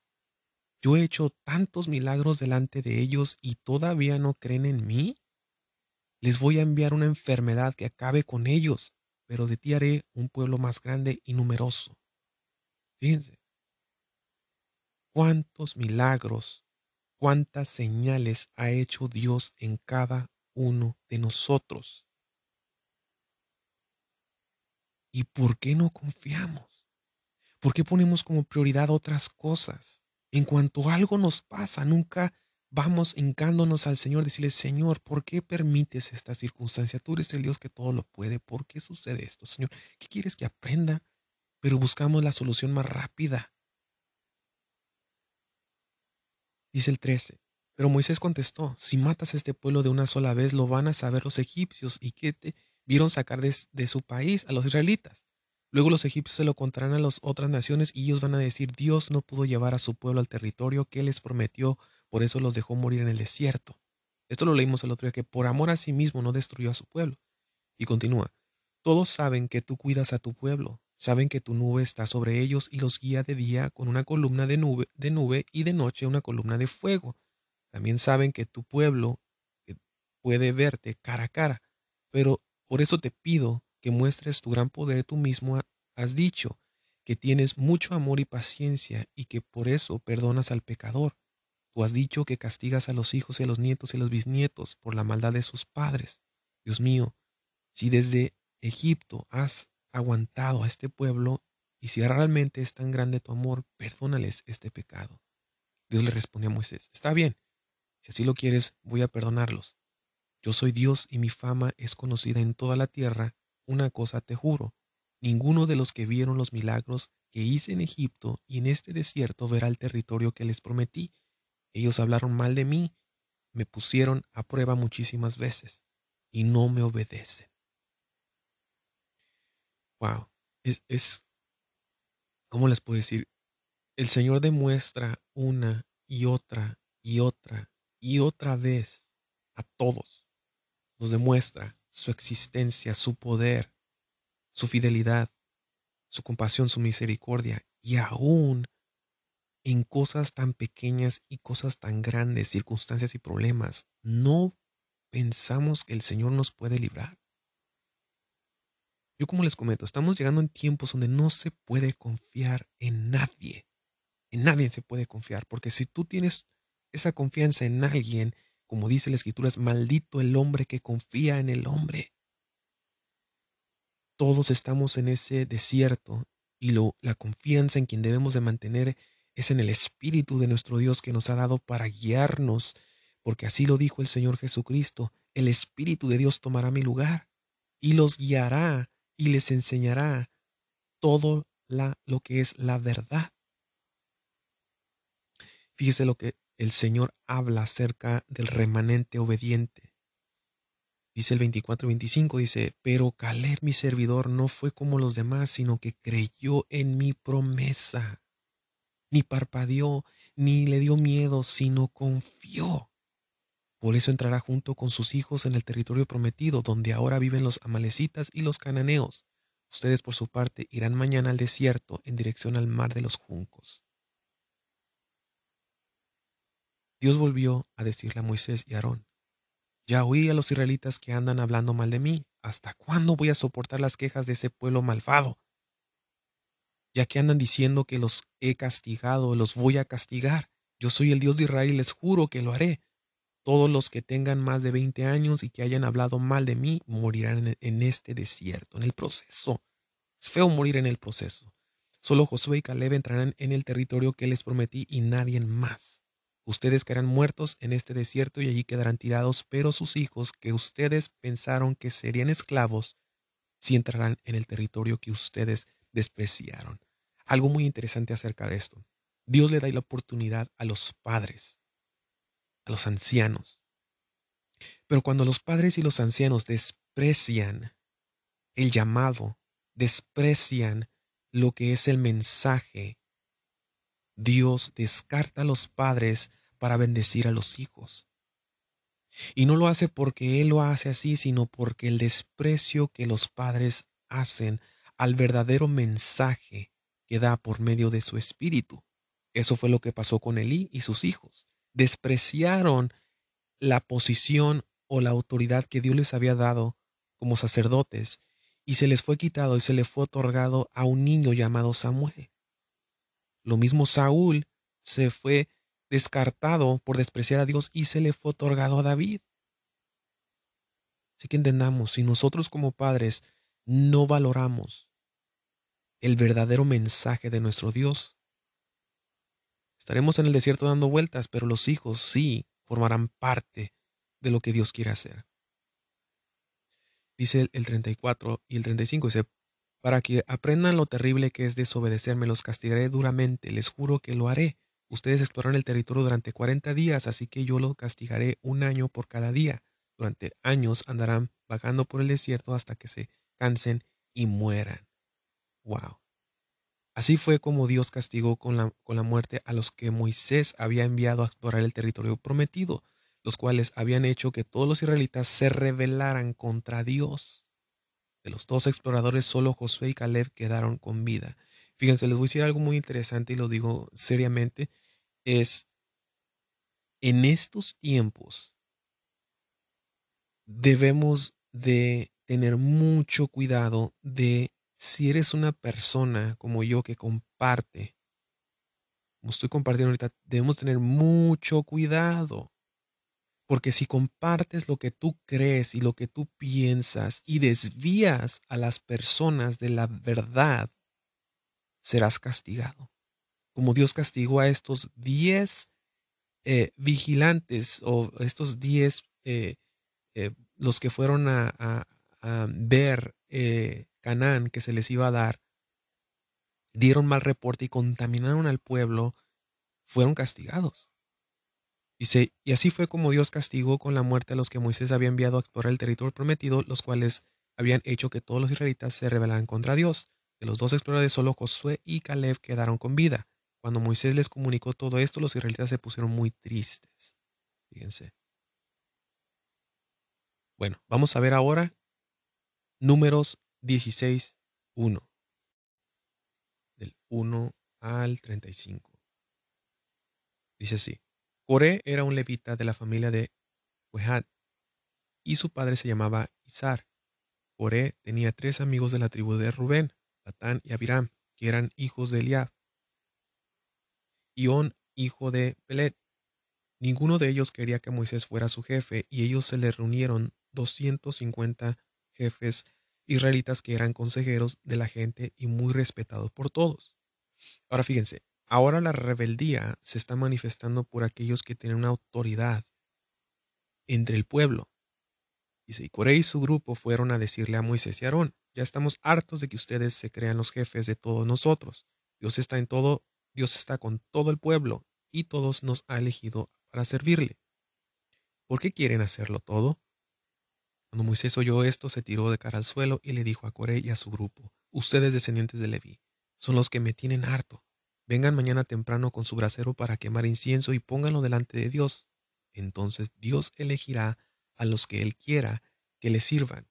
Yo he hecho tantos milagros delante de ellos y todavía no creen en mí. Les voy a enviar una enfermedad que acabe con ellos, pero de ti haré un pueblo más grande y numeroso. Fíjense, cuántos milagros, cuántas señales ha hecho Dios en cada uno de nosotros. ¿Y por qué no confiamos? ¿Por qué ponemos como prioridad otras cosas? En cuanto algo nos pasa, nunca vamos hincándonos al Señor, decirle, Señor, ¿por qué permites esta circunstancia? Tú eres el Dios que todo lo puede. ¿Por qué sucede esto, Señor? ¿Qué quieres que aprenda? Pero buscamos la solución más rápida. Dice el 13. Pero Moisés contestó, si matas a este pueblo de una sola vez, lo van a saber los egipcios y que te vieron sacar de, de su país a los israelitas. Luego los egipcios se lo contarán a las otras naciones y ellos van a decir, Dios no pudo llevar a su pueblo al territorio que les prometió, por eso los dejó morir en el desierto. Esto lo leímos el otro día, que por amor a sí mismo no destruyó a su pueblo. Y continúa, todos saben que tú cuidas a tu pueblo, saben que tu nube está sobre ellos y los guía de día con una columna de nube, de nube y de noche una columna de fuego. También saben que tu pueblo puede verte cara a cara, pero por eso te pido que muestres tu gran poder tú mismo has dicho, que tienes mucho amor y paciencia y que por eso perdonas al pecador. Tú has dicho que castigas a los hijos y a los nietos y a los bisnietos por la maldad de sus padres. Dios mío, si desde Egipto has aguantado a este pueblo y si realmente es tan grande tu amor, perdónales este pecado. Dios le respondió a Moisés, está bien, si así lo quieres, voy a perdonarlos. Yo soy Dios y mi fama es conocida en toda la tierra una cosa te juro, ninguno de los que vieron los milagros que hice en Egipto y en este desierto verá el territorio que les prometí. Ellos hablaron mal de mí, me pusieron a prueba muchísimas veces y no me obedecen. Wow, es, ¿cómo les puedo decir? El Señor demuestra una y otra y otra y otra vez a todos. Nos demuestra su existencia, su poder, su fidelidad, su compasión, su misericordia, y aún en cosas tan pequeñas y cosas tan grandes, circunstancias y problemas, no pensamos que el Señor nos puede librar. Yo como les comento, estamos llegando en tiempos donde no se puede confiar en nadie. En nadie se puede confiar, porque si tú tienes esa confianza en alguien, como dice la escritura, es maldito el hombre que confía en el hombre. Todos estamos en ese desierto y lo, la confianza en quien debemos de mantener es en el Espíritu de nuestro Dios que nos ha dado para guiarnos, porque así lo dijo el Señor Jesucristo, el Espíritu de Dios tomará mi lugar y los guiará y les enseñará todo lo que es la verdad. Fíjese lo que el Señor habla acerca del remanente obediente. Dice el 24-25, dice, pero Caleb mi servidor no fue como los demás, sino que creyó en mi promesa. Ni parpadeó, ni le dio miedo, sino confió. Por eso entrará junto con sus hijos en el territorio prometido, donde ahora viven los amalecitas y los cananeos. Ustedes por su parte irán mañana al desierto en dirección al mar de los juncos. Dios volvió a decirle a Moisés y Aarón, ya oí a los israelitas que andan hablando mal de mí. ¿Hasta cuándo voy a soportar las quejas de ese pueblo malvado? Ya que andan diciendo que los he castigado, los voy a castigar. Yo soy el Dios de Israel les juro que lo haré. Todos los que tengan más de veinte años y que hayan hablado mal de mí morirán en este desierto, en el proceso. Es feo morir en el proceso. Solo Josué y Caleb entrarán en el territorio que les prometí y nadie más. Ustedes caerán muertos en este desierto y allí quedarán tirados, pero sus hijos, que ustedes pensaron que serían esclavos, sí entrarán en el territorio que ustedes despreciaron. Algo muy interesante acerca de esto. Dios le da la oportunidad a los padres, a los ancianos. Pero cuando los padres y los ancianos desprecian el llamado, desprecian lo que es el mensaje Dios descarta a los padres para bendecir a los hijos. Y no lo hace porque Él lo hace así, sino porque el desprecio que los padres hacen al verdadero mensaje que da por medio de su espíritu. Eso fue lo que pasó con Elí y sus hijos. Despreciaron la posición o la autoridad que Dios les había dado como sacerdotes y se les fue quitado y se le fue otorgado a un niño llamado Samuel. Lo mismo Saúl se fue descartado por despreciar a Dios y se le fue otorgado a David. Así que entendamos, si nosotros como padres no valoramos el verdadero mensaje de nuestro Dios, estaremos en el desierto dando vueltas, pero los hijos sí formarán parte de lo que Dios quiere hacer. Dice el 34 y el 35, dice, para que aprendan lo terrible que es desobedecerme, los castigaré duramente, les juro que lo haré. Ustedes exploraron el territorio durante 40 días, así que yo lo castigaré un año por cada día. Durante años andarán vagando por el desierto hasta que se cansen y mueran. Wow. Así fue como Dios castigó con la, con la muerte a los que Moisés había enviado a explorar el territorio prometido, los cuales habían hecho que todos los israelitas se rebelaran contra Dios. De los dos exploradores, solo Josué y Caleb quedaron con vida. Fíjense, les voy a decir algo muy interesante y lo digo seriamente, es en estos tiempos debemos de tener mucho cuidado de si eres una persona como yo que comparte, como estoy compartiendo ahorita, debemos tener mucho cuidado. Porque si compartes lo que tú crees y lo que tú piensas y desvías a las personas de la verdad, serás castigado. Como Dios castigó a estos diez eh, vigilantes o estos diez eh, eh, los que fueron a, ver eh, Canaán que se les iba a dar, dieron mal reporte y contaminaron al pueblo, fueron castigados. Y, y así fue como Dios castigó con la muerte a los que Moisés había enviado a explorar el territorio prometido, los cuales habían hecho que todos los israelitas se rebelaran contra Dios. De los dos exploradores, solo Josué y Caleb quedaron con vida. Cuando Moisés les comunicó todo esto, los israelitas se pusieron muy tristes. Fíjense. Bueno, vamos a ver ahora números 16, 1. Del 1 al 35. Dice así. Coré era un levita de la familia de Huehat y su padre se llamaba Izar. Coré tenía tres amigos de la tribu de Rubén, Datán y Abiram, que eran hijos de Eliab. Ión, hijo de Pelet. Ninguno de ellos quería que Moisés fuera su jefe, y ellos se le reunieron 250 jefes israelitas que eran consejeros de la gente y muy respetados por todos. Ahora fíjense, ahora la rebeldía se está manifestando por aquellos que tienen una autoridad entre el pueblo. Y Coré y su grupo fueron a decirle a Moisés y Aarón, ya estamos hartos de que ustedes se crean los jefes de todos nosotros. Dios está en todo, Dios está con todo el pueblo y todos nos ha elegido para servirle. ¿Por qué quieren hacerlo todo? Cuando Moisés oyó esto, se tiró de cara al suelo y le dijo a Coré y a su grupo, Ustedes descendientes de Leví, son los que me tienen harto. Vengan mañana temprano con su brasero para quemar incienso y pónganlo delante de Dios. Entonces Dios elegirá a los que Él quiera que le sirvan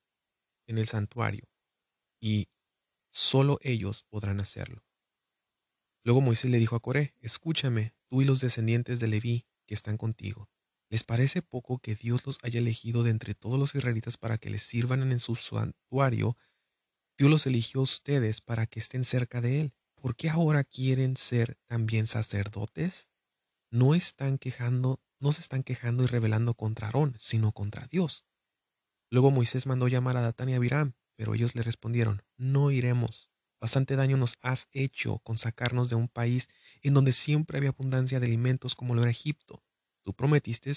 en el santuario, y solo ellos podrán hacerlo. Luego Moisés le dijo a Coré, Escúchame, tú y los descendientes de Leví que están contigo. ¿Les parece poco que Dios los haya elegido de entre todos los israelitas para que les sirvan en su santuario? Dios los eligió a ustedes para que estén cerca de Él. ¿Por qué ahora quieren ser también sacerdotes? No están quejando, no se están quejando y rebelando contra Aarón, sino contra Dios. Luego Moisés mandó llamar a Datán y Abiram, pero ellos le respondieron, no iremos. Bastante daño nos has hecho con sacarnos de un país en donde siempre había abundancia de alimentos como lo era Egipto Tú prometiste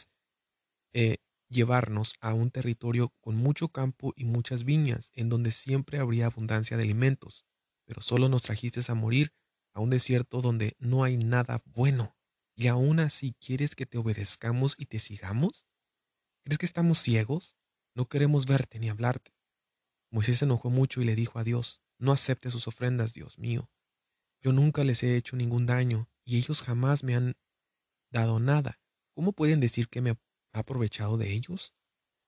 eh, llevarnos a un territorio con mucho campo y muchas viñas, en donde siempre habría abundancia de alimentos, pero solo nos trajiste a morir a un desierto donde no hay nada bueno. ¿Y aún así quieres que te obedezcamos y te sigamos? ¿Crees que estamos ciegos? No queremos verte ni hablarte. Moisés se enojó mucho y le dijo a Dios, no acepte sus ofrendas, Dios mío. Yo nunca les he hecho ningún daño y ellos jamás me han dado nada. ¿Cómo pueden decir que me ha aprovechado de ellos?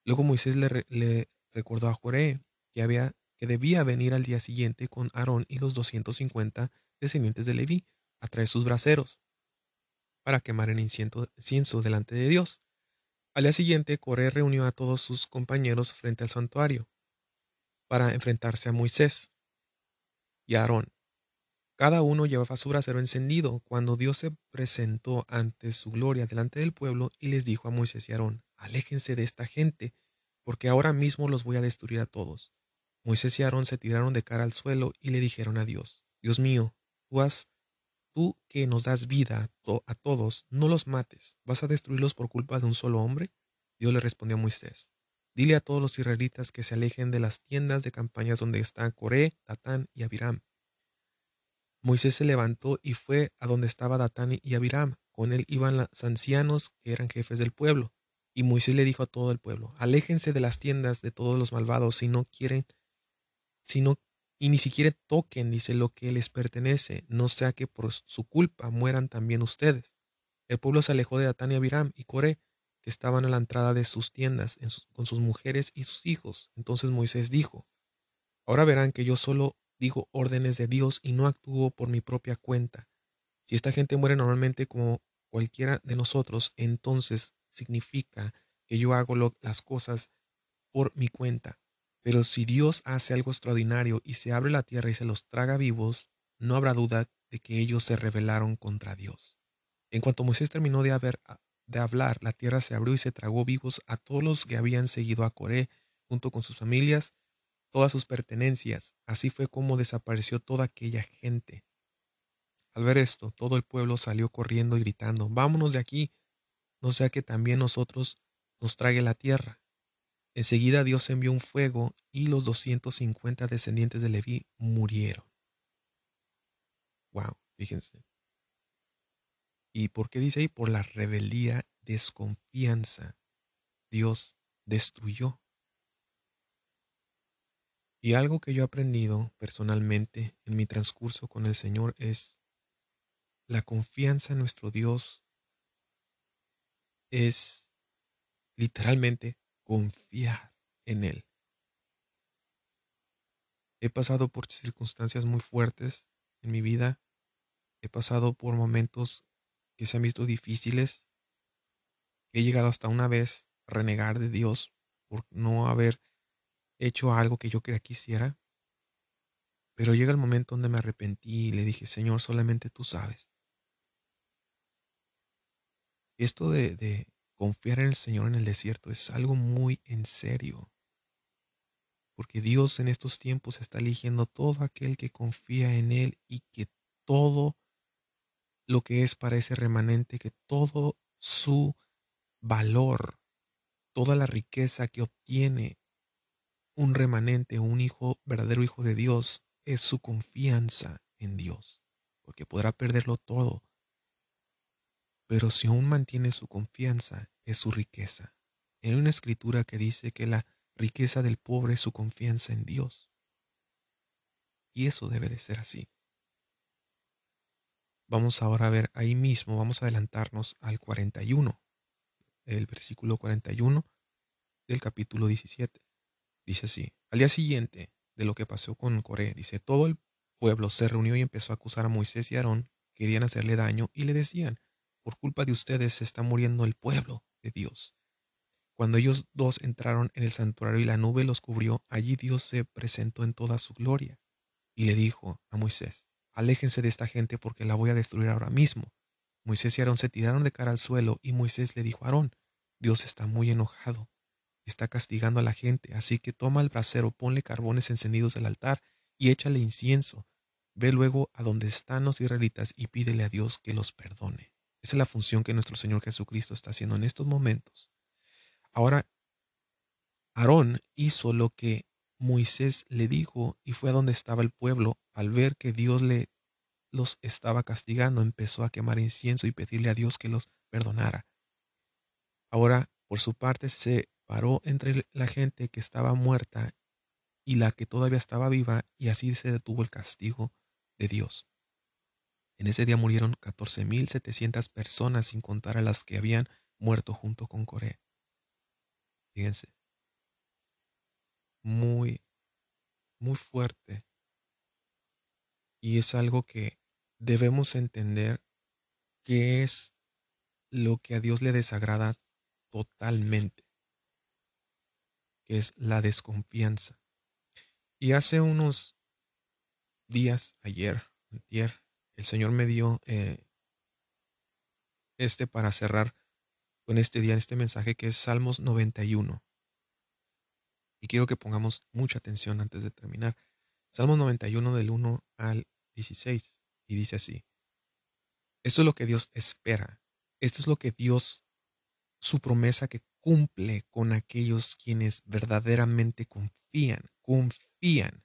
Luego Moisés le, recordó a Joré que debía venir al día siguiente con Aarón y los 250 descendientes de Leví a traer sus braseros para quemar el incienso delante de Dios. Al día siguiente, Coré reunió a todos sus compañeros frente al santuario para enfrentarse a Moisés y a Aarón. Cada uno llevaba su brasero encendido cuando Dios se presentó ante su gloria delante del pueblo y les dijo a Moisés y Aarón, aléjense de esta gente, porque ahora mismo los voy a destruir a todos. Moisés y Aarón se tiraron de cara al suelo y le dijeron a Dios, Dios mío, tú tú que nos das vida a todos, no los mates, ¿vas a destruirlos por culpa de un solo hombre? Dios le respondió a Moisés, dile a todos los israelitas que se alejen de las tiendas de campañas donde están Coré, Datán y Abiram Moisés se levantó y fue a donde estaba Datán y Abiram. Con él iban los ancianos que eran jefes del pueblo. Y Moisés le dijo a todo el pueblo, aléjense de las tiendas de todos los malvados si no quieren, si no, y ni siquiera toquen, dice, lo que les pertenece, no sea que por su culpa mueran también ustedes. El pueblo se alejó de Datán y Abiram y Coré, que estaban a la entrada de sus tiendas con sus mujeres y sus hijos. Entonces Moisés dijo, ahora verán que yo solo digo órdenes de Dios y no actúo por mi propia cuenta. Si esta gente muere normalmente como cualquiera de nosotros, entonces significa que yo hago las cosas por mi cuenta. Pero si Dios hace algo extraordinario y se abre la tierra y se los traga vivos, no habrá duda de que ellos se rebelaron contra Dios. En cuanto Moisés terminó de, haber, de hablar, la tierra se abrió y se tragó vivos a todos los que habían seguido a Coré junto con sus familias todas sus pertenencias. Así fue como desapareció toda aquella gente. Al ver esto, todo el pueblo salió corriendo y gritando, vámonos de aquí, no sea que también nosotros nos trague la tierra. Enseguida Dios envió un fuego y los 250 descendientes de Leví murieron. Wow, fíjense. ¿Y por qué dice ahí? Por la rebeldía, desconfianza. Dios destruyó y algo que yo he aprendido personalmente en mi transcurso con el Señor es la confianza en nuestro Dios es literalmente confiar en Él. He pasado por circunstancias muy fuertes en mi vida. He pasado por momentos que se han visto difíciles. He llegado hasta una vez a renegar de Dios por no haber hecho algo que yo quería quisiera, pero llega el momento donde me arrepentí y le dije, Señor, solamente tú sabes. Esto de, de confiar en el Señor en el desierto es algo muy en serio, porque Dios en estos tiempos está eligiendo todo aquel que confía en Él y que todo lo que es para ese remanente, que todo su valor, toda la riqueza que obtiene un remanente, un hijo, verdadero hijo de Dios, es su confianza en Dios, porque podrá perderlo todo. Pero si aún mantiene su confianza, es su riqueza. Hay una escritura que dice que la riqueza del pobre es su confianza en Dios. Y eso debe de ser así. Vamos ahora a ver ahí mismo, vamos a adelantarnos al 41, el versículo 41 del capítulo 17. Dice así, al día siguiente de lo que pasó con Coré, dice, todo el pueblo se reunió y empezó a acusar a Moisés y Aarón, querían hacerle daño y le decían, por culpa de ustedes se está muriendo el pueblo de Dios. Cuando ellos dos entraron en el santuario y la nube los cubrió, allí Dios se presentó en toda su gloria y le dijo a Moisés, aléjense de esta gente porque la voy a destruir ahora mismo. Moisés y Aarón se tiraron de cara al suelo y Moisés le dijo a Aarón, Dios está muy enojado está castigando a la gente, así que toma el brasero, ponle carbones encendidos del altar y échale incienso. Ve luego a donde están los israelitas y pídele a Dios que los perdone. Esa es la función que nuestro Señor Jesucristo está haciendo en estos momentos. Ahora, Aarón hizo lo que Moisés le dijo y fue a donde estaba el pueblo. Al ver que Dios le los estaba castigando, empezó a quemar incienso y pedirle a Dios que los perdonara. Ahora, por su parte, se paró entre la gente que estaba muerta y la que todavía estaba viva, y así se detuvo el castigo de Dios. En ese día murieron 14.700 personas, sin contar a las que habían muerto junto con Coré. Fíjense. Muy muy fuerte y es algo que debemos entender que es lo que a Dios le desagrada totalmente, que es la desconfianza. Y hace unos días, ayer, el Señor me dio eh, este para cerrar con este día, este mensaje que es Salmos 91. Y quiero que pongamos mucha atención antes de terminar. Salmos 91 del 1 al 16. Y dice así, esto es lo que Dios espera, esto es lo que Dios, su promesa que cumple con aquellos quienes verdaderamente confían, confían,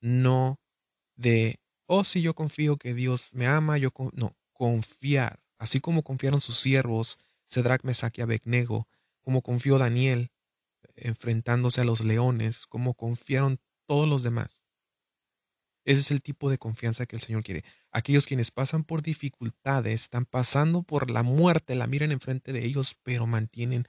no de, oh, sí, yo confío que Dios me ama, yo, no, confiar, así como confiaron sus siervos, Cedrac, Mesach y Abednego, como confió Daniel enfrentándose a los leones, como confiaron todos los demás. Ese es el tipo de confianza que el Señor quiere. Aquellos quienes pasan por dificultades, están pasando por la muerte, la miran enfrente de ellos, pero mantienen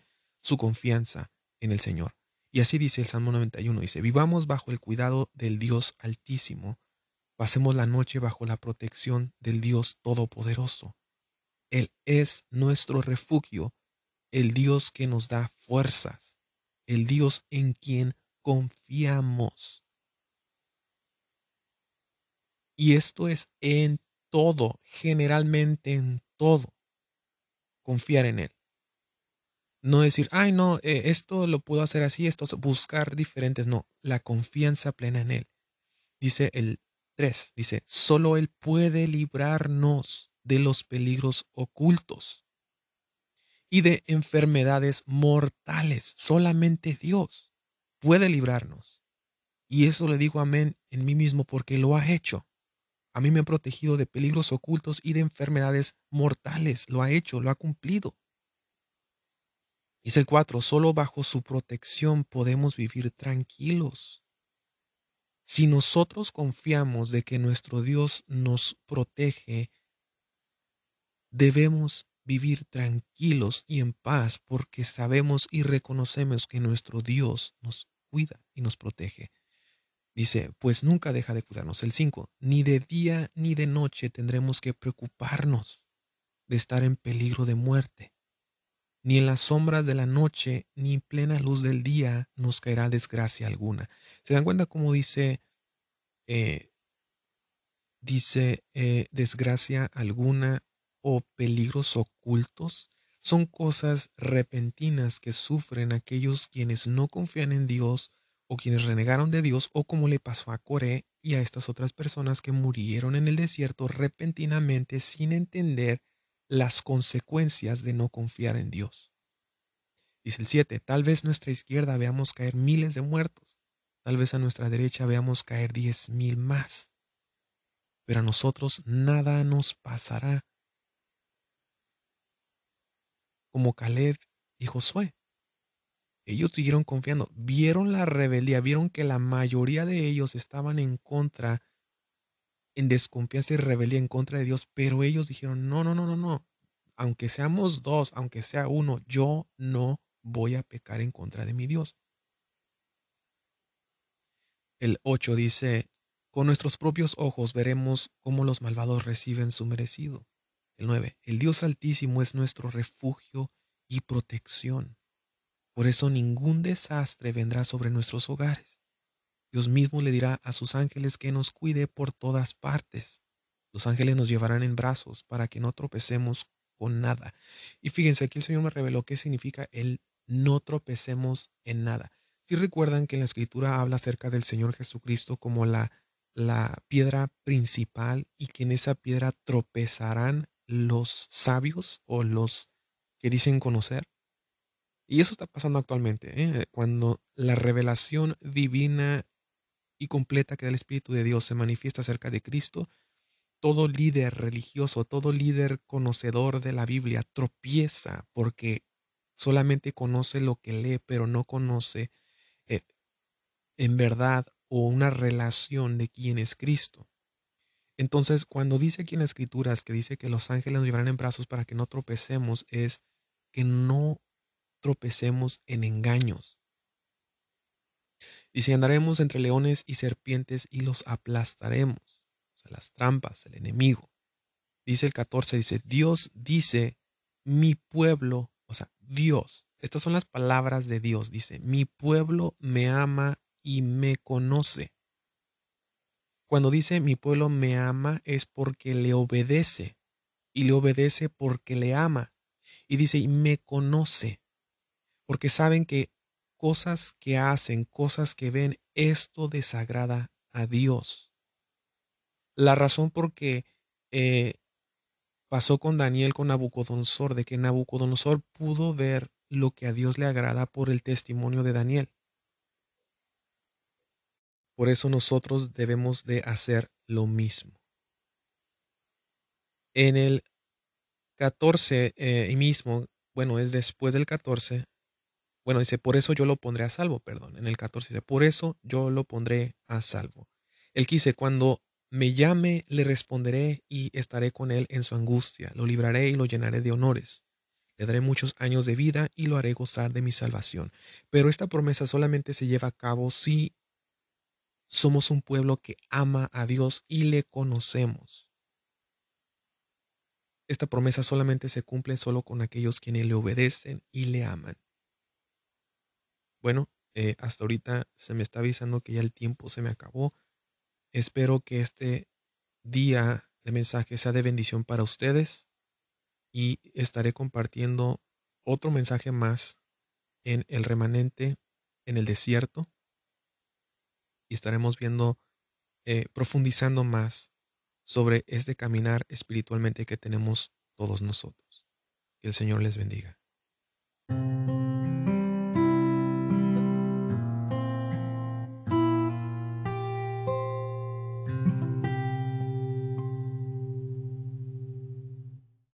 su confianza en el Señor. Y así dice el Salmo 91, dice, vivamos bajo el cuidado del Dios Altísimo, pasemos la noche bajo la protección del Dios Todopoderoso. Él es nuestro refugio, el Dios que nos da fuerzas, el Dios en quien confiamos. Y esto es en todo, generalmente en todo. Confiar en Él. No decir, ay, no, eh, esto lo puedo hacer así, esto, buscar diferentes. No, la confianza plena en Él. Dice el 3, dice, solo Él puede librarnos de los peligros ocultos y de enfermedades mortales. Solamente Dios puede librarnos. Y eso le digo amén en mí mismo porque lo ha hecho. A mí me ha protegido de peligros ocultos y de enfermedades mortales. Lo ha hecho, lo ha cumplido. Dice el 4, solo bajo su protección podemos vivir tranquilos. Si nosotros confiamos de que nuestro Dios nos protege, debemos vivir tranquilos y en paz porque sabemos y reconocemos que nuestro Dios nos cuida y nos protege. Dice, pues nunca deja de cuidarnos. El 5, ni de día ni de noche tendremos que preocuparnos de estar en peligro de muerte. Ni en las sombras de la noche, ni en plena luz del día nos caerá desgracia alguna. ¿Se dan cuenta cómo dice, eh, dice eh, desgracia alguna o peligros ocultos? Son cosas repentinas que sufren aquellos quienes no confían en Dios o quienes renegaron de Dios, o como le pasó a Coré y a estas otras personas que murieron en el desierto repentinamente sin entender las consecuencias de no confiar en Dios. Dice el 7, tal vez nuestra izquierda veamos caer miles de muertos, tal vez a nuestra derecha veamos caer diez mil más, pero a nosotros nada nos pasará, como Caleb y Josué. Ellos siguieron confiando, vieron la rebeldía, vieron que la mayoría de ellos estaban en contra, en desconfianza y rebeldía en contra de Dios, pero ellos dijeron, no, no, no, no, no, aunque seamos dos, aunque sea uno, yo no voy a pecar en contra de mi Dios. El 8 dice, con nuestros propios ojos veremos cómo los malvados reciben su merecido. El 9, el Dios altísimo es nuestro refugio y protección. Por eso ningún desastre vendrá sobre nuestros hogares. Dios mismo le dirá a sus ángeles que nos cuide por todas partes. Los ángeles nos llevarán en brazos para que no tropecemos con nada. Y fíjense, aquí el Señor me reveló qué significa el no tropecemos en nada. Si recuerdan que en la escritura habla acerca del Señor Jesucristo como la, la piedra principal y que en esa piedra tropezarán los sabios o los que dicen conocer. Y eso está pasando actualmente, ¿eh? cuando la revelación divina y completa que el Espíritu de Dios se manifiesta acerca de Cristo, todo líder religioso, todo líder conocedor de la Biblia tropieza porque solamente conoce lo que lee, pero no conoce eh, en verdad o una relación de quién es Cristo. Entonces, cuando dice aquí en las Escrituras que dice que los ángeles nos llevarán en brazos para que no tropecemos, es que no tropecemos en engaños. Dice, andaremos entre leones y serpientes y los aplastaremos. O sea, las trampas, el enemigo. Dice el 14, dice, Dios dice, mi pueblo, o sea, Dios. Estas son las palabras de Dios. Dice, mi pueblo me ama y me conoce. Cuando dice mi pueblo me ama es porque le obedece y le obedece porque le ama. Y dice, y me conoce, porque saben que cosas que hacen, cosas que ven, esto desagrada a Dios. La razón por qué eh, pasó con Daniel, con Nabucodonosor, de que Nabucodonosor pudo ver lo que a Dios le agrada por el testimonio de Daniel. Por eso nosotros debemos de hacer lo mismo. En el 14 eh, mismo, bueno, es después del 14, bueno, dice, por eso yo lo pondré a salvo, perdón. En el 14 dice, por eso yo lo pondré a salvo. Él quise, cuando me llame, le responderé y estaré con él en su angustia. Lo libraré y lo llenaré de honores. Le daré muchos años de vida y lo haré gozar de mi salvación. Pero esta promesa solamente se lleva a cabo si somos un pueblo que ama a Dios y le conocemos. Esta promesa solamente se cumple solo con aquellos quienes le obedecen y le aman. Bueno, eh, hasta ahorita se me está avisando que ya el tiempo se me acabó. Espero que este día de mensaje sea de bendición para ustedes y estaré compartiendo otro mensaje más en el remanente en el desierto y estaremos viendo, eh, profundizando más sobre este caminar espiritualmente que tenemos todos nosotros. Que el Señor les bendiga.